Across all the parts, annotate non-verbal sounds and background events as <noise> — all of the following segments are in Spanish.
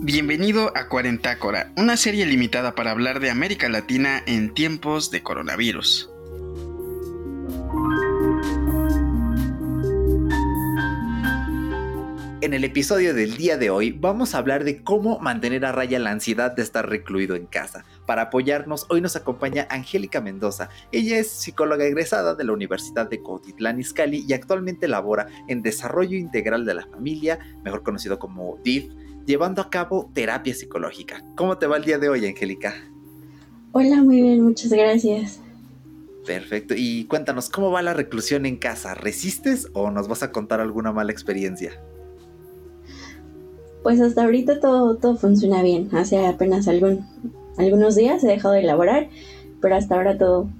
Bienvenido a Cuarentácora, una serie limitada para hablar de América Latina en tiempos de coronavirus. El episodio del día de hoy vamos a hablar de cómo mantener a raya la ansiedad de estar recluido en casa. Para apoyarnos, hoy nos acompaña Angélica Mendoza. Ella es psicóloga egresada de la Universidad de Cuautitlán Izcalli y actualmente labora en Desarrollo Integral de la Familia, mejor conocido como DIF, llevando a cabo terapia psicológica. ¿Cómo te va el día de hoy, Angélica? Hola, muy bien, muchas gracias. Perfecto. Y cuéntanos, ¿cómo va la reclusión en casa? ¿Resistes o nos vas a contar alguna mala experiencia? Pues hasta ahorita todo, todo funciona bien. Hace apenas algún, algunos días he dejado de elaborar, pero hasta ahora todo,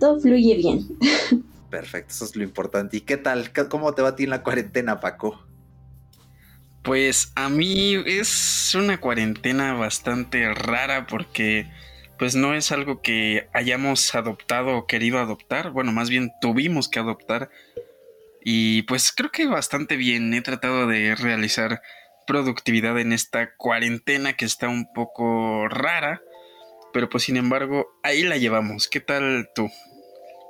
todo fluye bien. <laughs> Perfecto, eso es lo importante. ¿Y qué tal? ¿Cómo te va a ti en la cuarentena, Paco? Pues a mí es una cuarentena bastante rara porque pues no es algo que hayamos adoptado o querido adoptar, bueno, más bien tuvimos que adoptar y pues creo que bastante bien, he tratado de realizar productividad en esta cuarentena que está un poco rara, pero pues sin embargo ahí la llevamos. ¿Qué tal tú?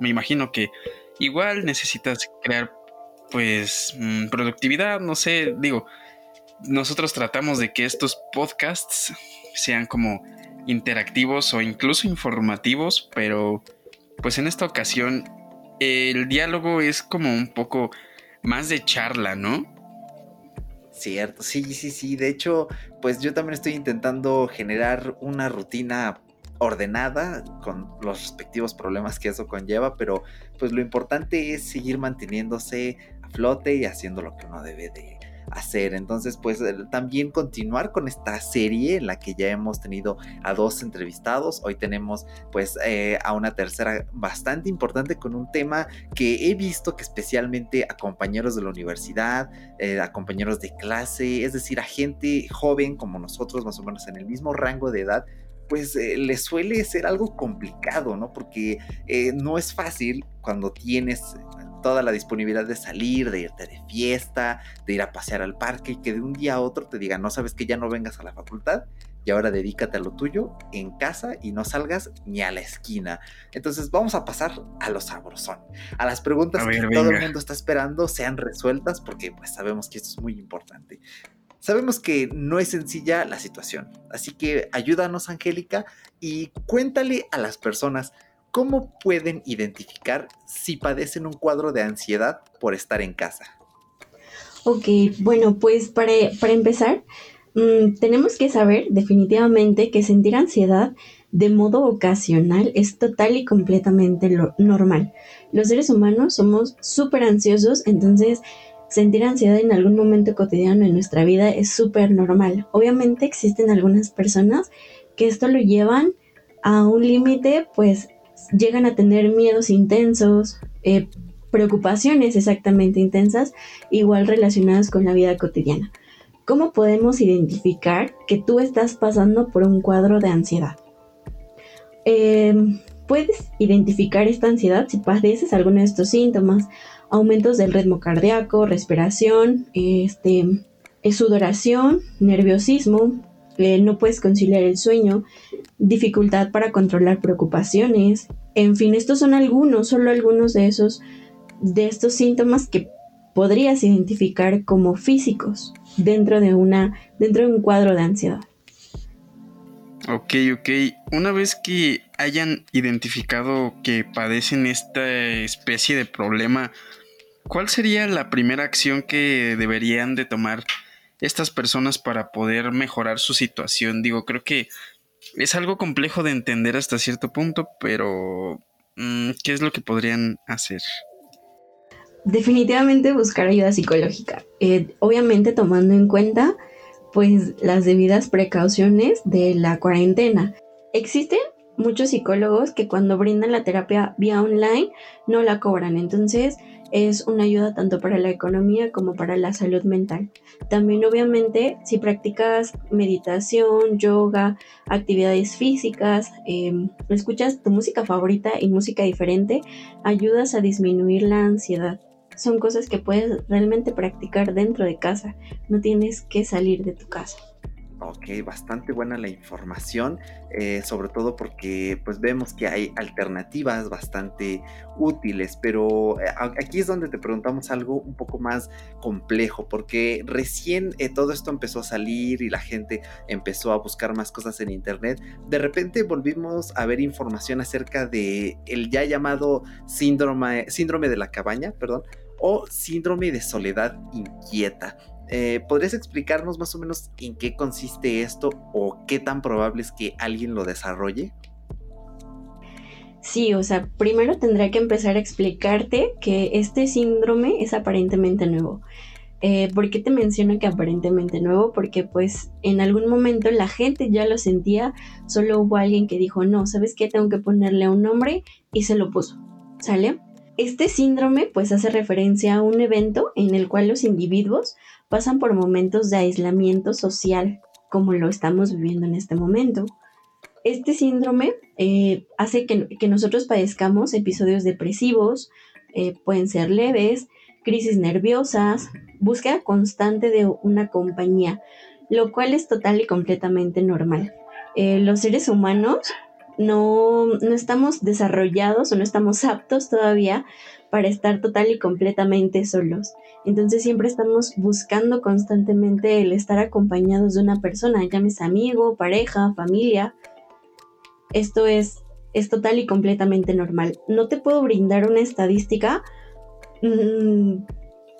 Me imagino que igual necesitas crear pues mm, productividad, no sé, digo, nosotros tratamos de que estos podcasts sean como interactivos o incluso informativos, pero pues en esta ocasión el diálogo es como un poco más de charla, ¿no? Cierto, sí, sí, sí. De hecho, pues yo también estoy intentando generar una rutina ordenada con los respectivos problemas que eso conlleva, pero pues lo importante es seguir manteniéndose a flote y haciendo lo que uno debe de, hacer. Entonces, pues también continuar con esta serie en la que ya hemos tenido a dos entrevistados. Hoy tenemos pues eh, a una tercera bastante importante con un tema que he visto que especialmente a compañeros de la universidad, eh, a compañeros de clase, es decir, a gente joven como nosotros, más o menos en el mismo rango de edad, pues eh, le suele ser algo complicado, ¿no? Porque no es fácil cuando tienes toda la disponibilidad de salir, de irte de fiesta, de ir a pasear al parque y que de un día a otro te digan, no sabes que ya no vengas a la facultad y ahora dedícate a lo tuyo en casa y no salgas ni a la esquina. Entonces vamos a pasar a lo sabrosón, a las preguntas que todo el mundo está esperando sean resueltas porque pues sabemos que esto es muy importante. Sabemos que no es sencilla la situación, así que ayúdanos Angélica y cuéntale a las personas ¿cómo pueden identificar si padecen un cuadro de ansiedad por estar en casa? Ok, bueno, pues para, empezar, mm, tenemos que saber definitivamente que sentir ansiedad de modo ocasional es total y completamente normal. Los seres humanos somos súper ansiosos, entonces sentir ansiedad en algún momento cotidiano en nuestra vida es súper normal. Obviamente existen algunas personas que esto lo llevan a un límite pues llegan a tener miedos intensos, eh, preocupaciones exactamente intensas, igual relacionadas con la vida cotidiana. ¿Cómo podemos identificar que tú estás pasando por un cuadro de ansiedad? Em, puedes identificar esta ansiedad si padeces alguno de estos síntomas, aumentos del ritmo cardíaco, respiración, este, sudoración, nerviosismo, eh, no puedes conciliar el sueño, dificultad para controlar preocupaciones, en fin, estos son algunos, solo algunos de esos, de estos síntomas que podrías identificar como físicos dentro de una, dentro de un cuadro de ansiedad. Ok, ok. Una vez que hayan identificado que padecen esta especie de problema, ¿cuál sería la primera acción que deberían de tomar estas personas para poder mejorar su situación? Digo, creo que es algo complejo de entender hasta cierto punto, pero mm, ¿qué es lo que podrían hacer? Definitivamente buscar ayuda psicológica. Eh, obviamente tomando en cuenta pues las debidas precauciones de la cuarentena. Existen muchos psicólogos que cuando brindan la terapia vía online no la cobran. Entonces es una ayuda tanto para la economía como para la salud mental. También obviamente si practicas meditación, yoga, actividades físicas, em, escuchas tu música favorita y música diferente, ayudas a disminuir la ansiedad. Son cosas que puedes realmente practicar dentro de casa, no tienes que salir de tu casa. Ok, bastante buena la información, eh, sobre todo porque pues vemos que hay alternativas bastante útiles, pero eh, aquí es donde te preguntamos algo un poco más complejo, porque recién eh, todo esto empezó a salir y la gente empezó a buscar más cosas en internet, de repente volvimos a ver información acerca de el ya llamado síndrome, síndrome de la cabaña, perdón, o síndrome de soledad inquieta. Eh, ¿Podrías explicarnos más o menos en qué consiste esto o qué tan probable es que alguien lo desarrolle? Sí, o sea, primero tendría que empezar a explicarte que este síndrome es aparentemente nuevo. Eh, ¿Por qué te menciono que aparentemente nuevo? Porque pues en algún momento la gente ya lo sentía, solo hubo alguien que dijo, no, ¿sabes qué? Tengo que ponerle un nombre y se lo puso, ¿sale? Este síndrome pues hace referencia a un evento en el cual los individuos pasan por momentos de aislamiento social, como lo estamos viviendo en este momento. Este síndrome eh, hace que, nosotros padezcamos episodios depresivos, eh, pueden ser leves, crisis nerviosas, búsqueda constante de una compañía, lo cual es total y completamente normal. Eh, los seres humanos no, no estamos desarrollados o no estamos aptos todavía para estar total y completamente solos. Entonces siempre estamos buscando constantemente el estar acompañados de una persona, llámese amigo, pareja, familia. Esto es, es total y completamente normal. No te puedo brindar una estadística mm,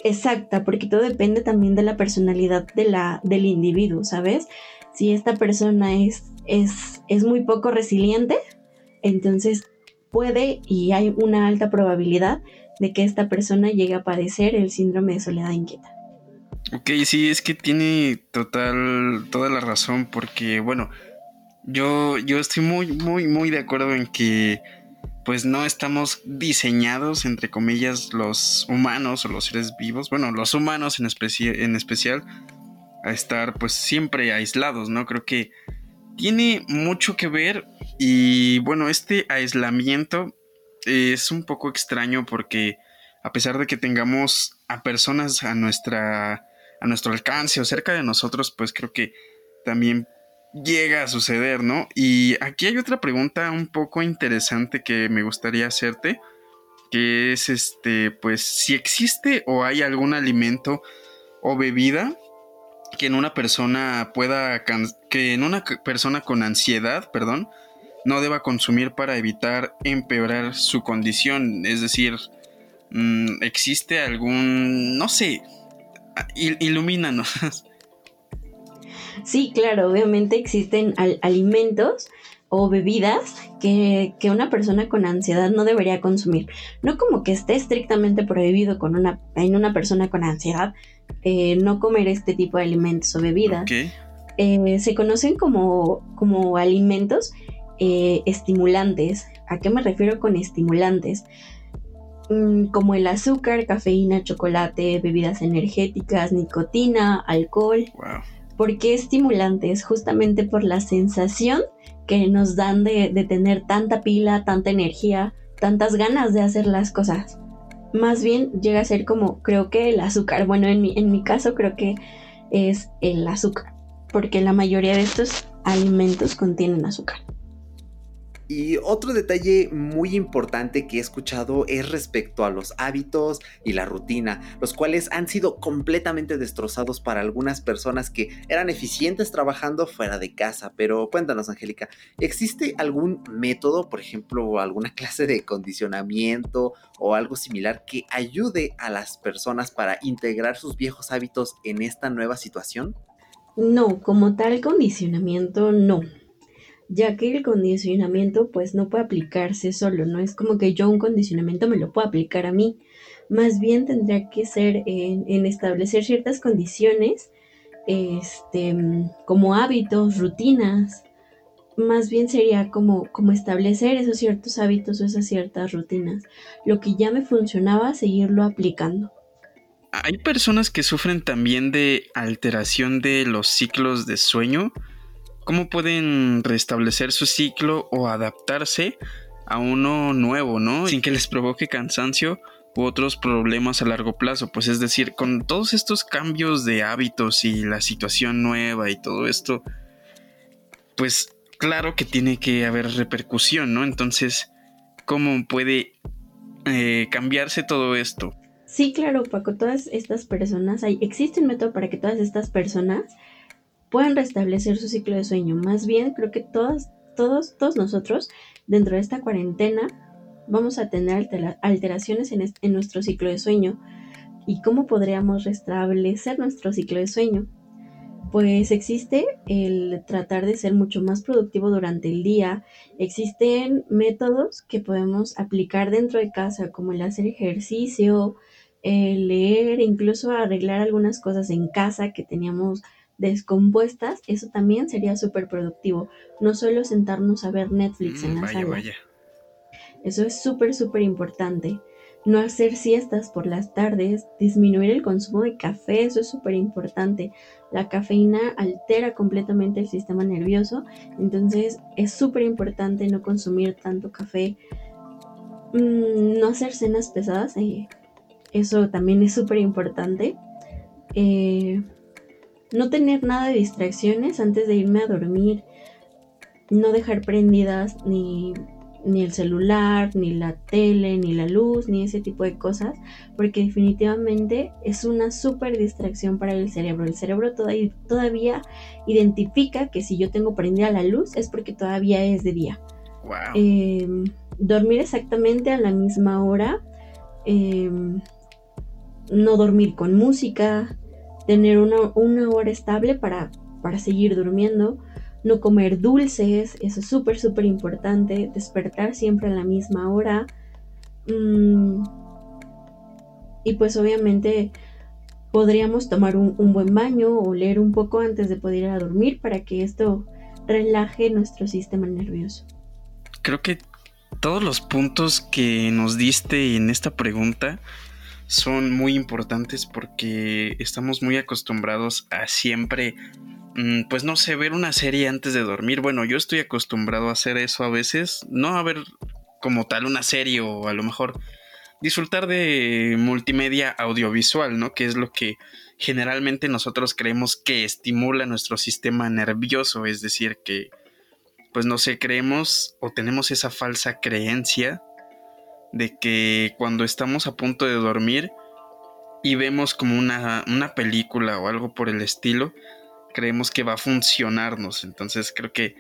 exacta, porque todo depende también de la personalidad de la, del individuo, ¿sabes? Si esta persona es, es, es muy poco resiliente, entonces puede y hay una alta probabilidad de que esta persona llegue a padecer el síndrome de soledad inquieta. Ok, sí, es que tiene total, toda la razón, porque bueno, yo, yo estoy muy, muy, muy de acuerdo en que pues no estamos diseñados, entre comillas, los humanos o los seres vivos, bueno, los humanos en, en especial, a estar pues siempre aislados, ¿no? Creo que tiene mucho que ver y bueno, este aislamiento es un poco extraño porque a pesar de que tengamos a personas a nuestra a nuestro alcance o cerca de nosotros, pues creo que también llega a suceder, ¿no? Y aquí hay otra pregunta un poco interesante que me gustaría hacerte, que es este, pues si existe o hay algún alimento o bebida que en una persona pueda que en una persona con ansiedad, perdón, no deba consumir para evitar empeorar su condición. Es decir, mm, ¿existe algún, no sé, ilumínanos? Sí, claro, obviamente existen alimentos o bebidas que, una persona con ansiedad no debería consumir. No como que esté estrictamente prohibido con una, en una persona con ansiedad eh, no comer este tipo de alimentos o bebidas. Eh, se conocen como, como alimentos eh, estimulantes. ¿A qué me refiero con estimulantes? Mm, como el azúcar, cafeína, chocolate, bebidas energéticas, nicotina, alcohol. ¿Por qué estimulantes? Justamente por la sensación que nos dan de, tener tanta pila, tanta energía, tantas ganas de hacer las cosas. Más bien llega a ser como, creo que el azúcar. Bueno, en mi, en mi caso creo que es el azúcar, porque la mayoría de estos alimentos contienen azúcar. Y otro detalle muy importante que he escuchado es respecto a los hábitos y la rutina, los cuales han sido completamente destrozados para algunas personas que eran eficientes trabajando fuera de casa. Pero cuéntanos, Angélica, ¿existe algún método, por ejemplo, alguna clase de condicionamiento o algo similar que ayude a las personas para integrar sus viejos hábitos en esta nueva situación? No, como tal condicionamiento no ya que el condicionamiento pues no puede aplicarse solo, no es como que yo un condicionamiento me lo puedo aplicar a mí, más bien tendría que ser en, establecer ciertas condiciones, este, como hábitos, rutinas, más bien sería como, como establecer esos ciertos hábitos o esas ciertas rutinas. Lo que ya me funcionaba, seguirlo aplicando. Hay personas que sufren también de alteración de los ciclos de sueño. ¿Cómo pueden restablecer su ciclo o adaptarse a uno nuevo, ¿no? Sin que les provoque cansancio u otros problemas a largo plazo. Pues es decir, con todos estos cambios de hábitos y la situación nueva y todo esto, pues claro que tiene que haber repercusión, ¿no? Entonces, ¿cómo puede eh, cambiarse todo esto? Sí, claro, Paco, todas estas personas, hay, existe un método para que todas estas personas puedan restablecer su ciclo de sueño. Más bien, creo que todas, todos, todos nosotros, dentro de esta cuarentena, vamos a tener alteraciones en, en nuestro ciclo de sueño. ¿Y cómo podríamos restablecer nuestro ciclo de sueño? pues existe el tratar de ser mucho más productivo durante el día. Existen métodos que podemos aplicar dentro de casa, como el hacer ejercicio, el leer, incluso arreglar algunas cosas en casa que teníamos descompuestas. Eso también sería súper productivo. No solo sentarnos a ver Netflix en la mm, sala. Eso es súper, súper importante no hacer siestas por las tardes, disminuir el consumo de café, eso es súper importante. La cafeína altera completamente el sistema nervioso, entonces es súper importante no consumir tanto café, mm, no hacer cenas pesadas, eh, eso también es súper importante. Eh, no tener nada de distracciones antes de irme a dormir, no dejar prendidas ni ni el celular, ni la tele, ni la luz, ni ese tipo de cosas, porque definitivamente es una súper distracción para el cerebro. El cerebro todavía, identifica que si yo tengo prendida la luz es porque todavía es de día. Em, dormir exactamente a la misma hora, em, no dormir con música, tener una, hora estable para, para seguir durmiendo no comer dulces, eso es súper, súper importante, despertar siempre a la misma hora. Mm, y pues obviamente podríamos tomar un, buen baño o leer un poco antes de poder ir a dormir para que esto relaje nuestro sistema nervioso. Creo que todos los puntos que nos diste en esta pregunta son muy importantes porque estamos muy acostumbrados a siempre Mm, pues no sé, ver una serie antes de dormir. Bueno, yo estoy acostumbrado a hacer eso a veces. No a ver como tal una serie o a lo mejor disfrutar de multimedia audiovisual, ¿no? Que es lo que generalmente nosotros creemos que estimula nuestro sistema nervioso. Es decir, que, pues no sé, creemos o tenemos esa falsa creencia de que cuando estamos a punto de dormir y vemos como una, una película o algo por el estilo, creemos que va a funcionarnos. Entonces creo que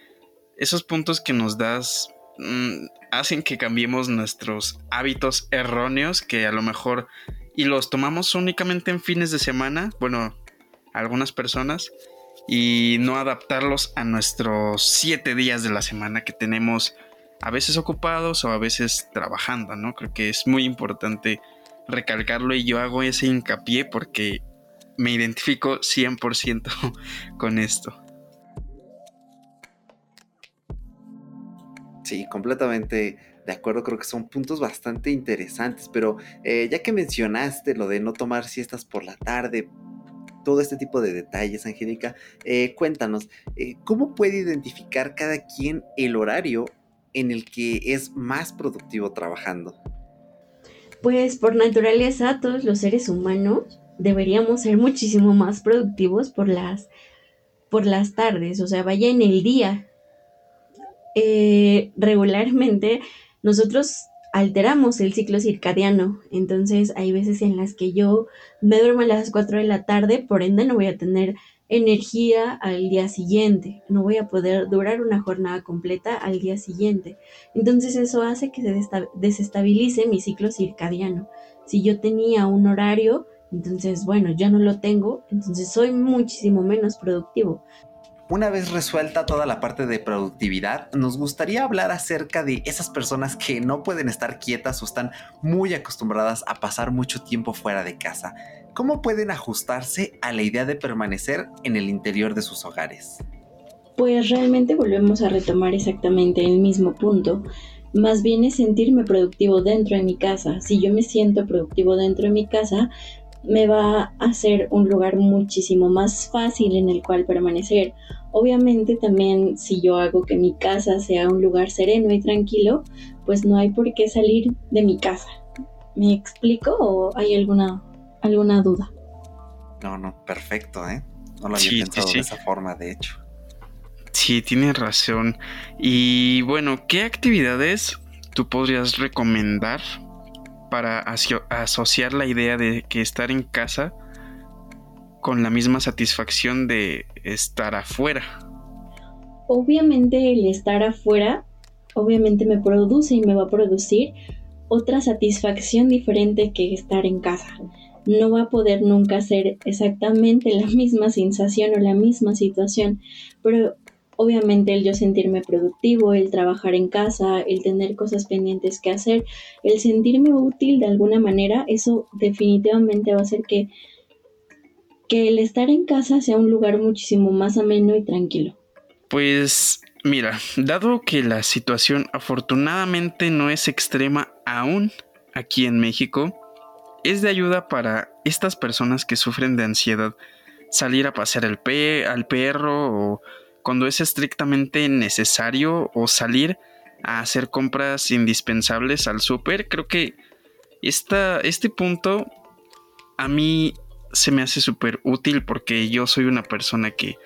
esos puntos que nos das mm, hacen que cambiemos nuestros hábitos erróneos que a lo mejor y los tomamos únicamente en fines de semana, bueno, algunas personas, y no adaptarlos a nuestros siete días de la semana que tenemos a veces ocupados o a veces trabajando, ¿no? Creo que es muy importante recalcarlo y yo hago ese hincapié porque me identifico 100% <laughs> con esto. Sí, completamente de acuerdo, creo que son puntos bastante interesantes, pero eh, ya que mencionaste lo de no tomar siestas por la tarde, todo este tipo de detalles, Angélica, eh, cuéntanos, eh, ¿cómo puede identificar cada quien el horario en el que es más productivo trabajando? Pues por naturaleza todos los seres humanos deberíamos ser muchísimo más productivos por las, por las tardes, o sea, vaya en el día. Eh, regularmente nosotros alteramos el ciclo circadiano, entonces hay veces en las que yo me duermo a las 4 de la tarde, por ende no voy a tener energía al día siguiente, no voy a poder durar una jornada completa al día siguiente. Entonces eso hace que se desestabilice mi ciclo circadiano. Si yo tenía un horario entonces, bueno, ya no lo tengo, entonces soy muchísimo menos productivo. Una vez resuelta toda la parte de productividad, nos gustaría hablar acerca de esas personas que no pueden estar quietas o están muy acostumbradas a pasar mucho tiempo fuera de casa. ¿Cómo pueden ajustarse a la idea de permanecer en el interior de sus hogares? Pues realmente volvemos a retomar exactamente el mismo punto. Más bien es sentirme productivo dentro de mi casa. Si yo me siento productivo dentro de mi casa, me va a ser un lugar muchísimo más fácil en el cual permanecer. Obviamente también si yo hago que mi casa sea un lugar sereno y tranquilo, pues no hay por qué salir de mi casa. ¿Me explico o hay alguna, alguna duda? No, no, perfecto, ¿eh? No lo había pensado de esa forma, de hecho. Sí, tienes razón. Y bueno, ¿qué actividades tú podrías recomendar para asociar la idea de que estar en casa con la misma satisfacción de estar afuera? Obviamente el estar afuera, obviamente me produce y me va a producir otra satisfacción diferente que estar en casa. No va a poder nunca ser exactamente la misma sensación o la misma situación, pero Obviamente el yo sentirme productivo, el trabajar en casa, el tener cosas pendientes que hacer, el sentirme útil de alguna manera, eso definitivamente va a hacer que, que el estar en casa sea un lugar muchísimo más ameno y tranquilo. Pues mira, dado que la situación afortunadamente no es extrema aún aquí en México, es de ayuda para estas personas que sufren de ansiedad salir a pasear pe al perro o cuando es estrictamente necesario o salir a hacer compras indispensables al súper. Creo que esta, este punto a mí se me hace súper útil porque yo soy una persona que,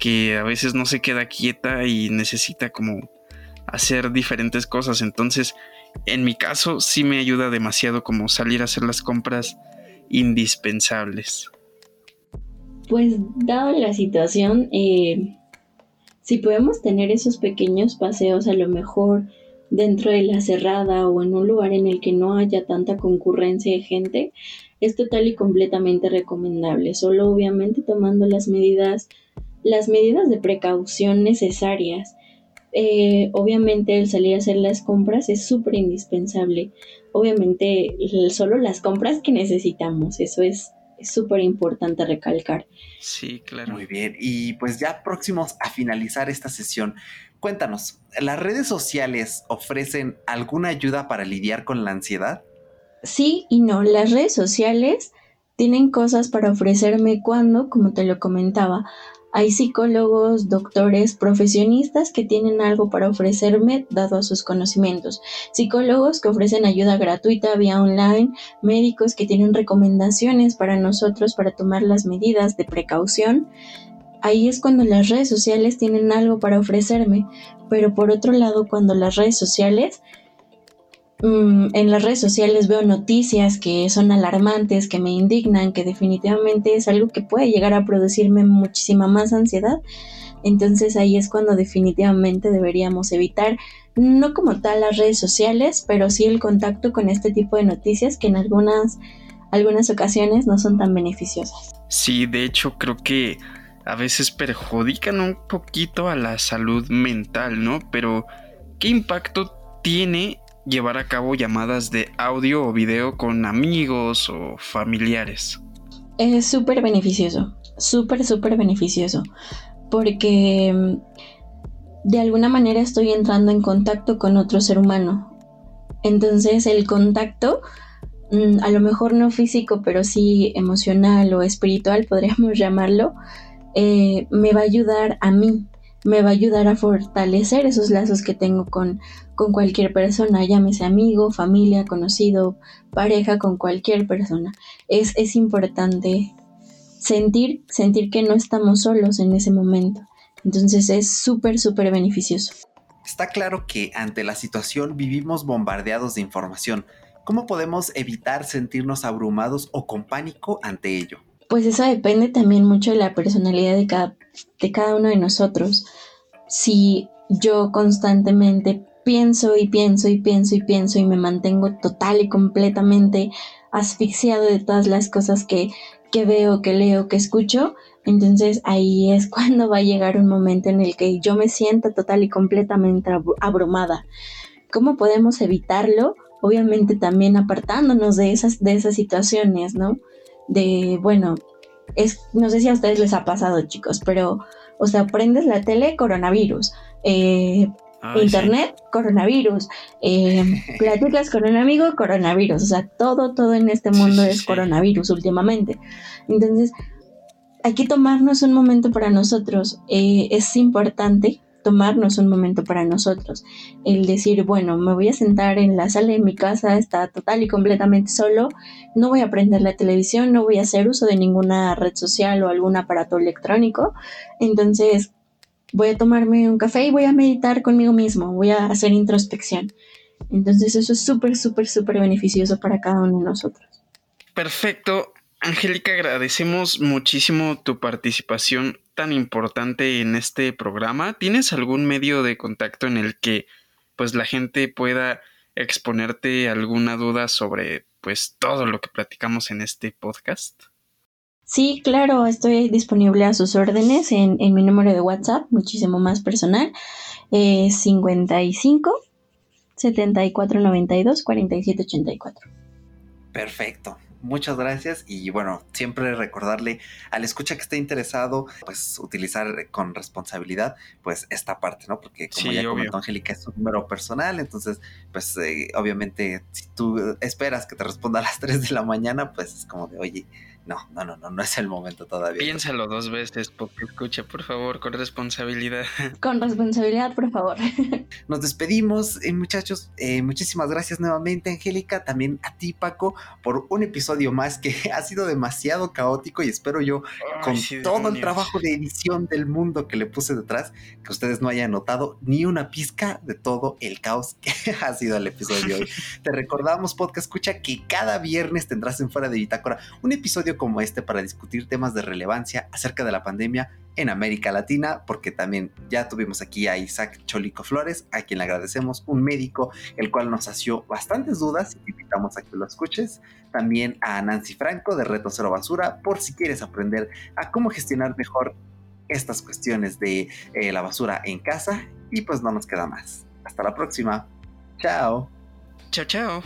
que a veces no se queda quieta y necesita como hacer diferentes cosas. Entonces, en mi caso, sí me ayuda demasiado como salir a hacer las compras indispensables. Pues dado la situación, eh, si podemos tener esos pequeños paseos a lo mejor dentro de la cerrada o en un lugar en el que no haya tanta concurrencia de gente, es total y completamente recomendable, solo obviamente tomando las medidas, las medidas de precaución necesarias. Eh, obviamente el salir a hacer las compras es súper indispensable. Obviamente solo las compras que necesitamos, eso es es súper importante recalcar. Sí, claro. Muy bien. Y pues ya próximos a finalizar esta sesión, cuéntanos, ¿las redes sociales ofrecen alguna ayuda para lidiar con la ansiedad? Sí y no. Las redes sociales tienen cosas para ofrecerme cuando, como te lo comentaba, hay psicólogos, doctores, profesionistas que tienen algo para ofrecerme dado a sus conocimientos. Psicólogos que ofrecen ayuda gratuita vía online, médicos que tienen recomendaciones para nosotros para tomar las medidas de precaución. Ahí es cuando las redes sociales tienen algo para ofrecerme, pero por otro lado, cuando las redes sociales Mm, en las redes sociales veo noticias que son alarmantes, que me indignan, que definitivamente es algo que puede llegar a producirme muchísima más ansiedad. Entonces ahí es cuando definitivamente deberíamos evitar, no como tal las redes sociales, pero sí el contacto con este tipo de noticias que en algunas, algunas ocasiones no son tan beneficiosas. Sí, de hecho creo que a veces perjudican un poquito a la salud mental, ¿no? Pero ¿qué impacto tiene llevar a cabo llamadas de audio o video con amigos o familiares. Es súper beneficioso, súper, súper beneficioso, porque mm, de alguna manera estoy entrando en contacto con otro ser humano. Entonces el contacto, mm, a lo mejor no físico, pero sí emocional o espiritual, podríamos <laughs> llamarlo, eh, me va a ayudar a mí, me va a ayudar a fortalecer esos lazos que tengo con, con cualquier persona, llámese amigo, familia, conocido, pareja, con cualquier persona. Es, es importante sentir, sentir que no estamos solos en ese momento. Entonces es súper, súper beneficioso. Está claro que ante la situación vivimos bombardeados de información. ¿Cómo podemos evitar sentirnos abrumados o con pánico ante ello? Pues eso depende también mucho de la personalidad de cada, de cada uno de nosotros. Si yo constantemente pienso y pienso y pienso y pienso y me mantengo total y completamente asfixiado de todas las cosas que, que veo, que leo, que escucho, entonces ahí es <laughs> cuando va a llegar un momento en el que yo me siento total y completamente abrumada. ¿Cómo podemos evitarlo? Obviamente también apartándonos de esas, de esas situaciones, ¿no? De, bueno, es, no sé si a ustedes les ha pasado, chicos, pero O sea, prendes la tele, coronavirus. Eh, internet, coronavirus. Eh, <laughs> platicas con un amigo, coronavirus. O sea, todo, todo en este mundo es coronavirus últimamente. Entonces, hay que tomarnos un momento para nosotros. Eh, es importante tomarnos un momento para nosotros. El decir, bueno, me voy a sentar en la sala de mi casa, está total y completamente solo, no voy a prender la televisión, no voy a hacer uso de ninguna red social o algún aparato electrónico. Entonces, voy a tomarme un café y voy a meditar conmigo mismo, voy a hacer introspección. Entonces, eso es súper, súper, súper beneficioso para cada uno de nosotros. Perfecto. Angélica, agradecemos muchísimo tu participación tan importante en este programa? ¿Tienes algún medio de contacto en el que pues la gente pueda exponerte alguna duda sobre pues todo lo que platicamos en este podcast? Sí, claro, estoy disponible a sus órdenes en, mi número de WhatsApp, muchísimo más personal, eh, 55 74 92 47 84. Perfecto muchas gracias y bueno, siempre recordarle al escucha que esté interesado, pues utilizar con responsabilidad, pues esta parte, ¿no? Porque como ya comentó Angélica, es un número personal, entonces, pues eh, obviamente, si tú esperas que te responda a las <laughs> 3 de la mañana, pues es como de, oye, no, no, no, no, no es el momento todavía. Piénsalo dos veces, porque escucha, por favor, con responsabilidad. <laughs> Con responsabilidad, por favor. <laughs> Nos despedimos, eh, muchachos. Eh, muchísimas gracias nuevamente, Angélica. También a ti, Paco, por un episodio más que <laughs> ha sido demasiado caótico y espero yo, con todo el trabajo de edición del mundo que le puse detrás, que ustedes no hayan notado ni una pizca de todo el caos que ha sido el episodio de hoy. Te recordamos, podcast escucha, que cada viernes tendrás en Fuera de Bitácora un episodio como este para discutir temas de relevancia acerca de la pandemia en América Latina, porque también ya tuvimos aquí a Isaac Cholico Flores, a quien le agradecemos, un médico, el cual nos hació bastantes dudas y te invitamos a que lo escuches. También a Nancy Franco de Reto Cero Basura, por si quieres aprender a cómo gestionar mejor estas cuestiones de eh, la basura en casa. Y pues no nos queda más. Hasta la próxima. Chao. Chao, chao.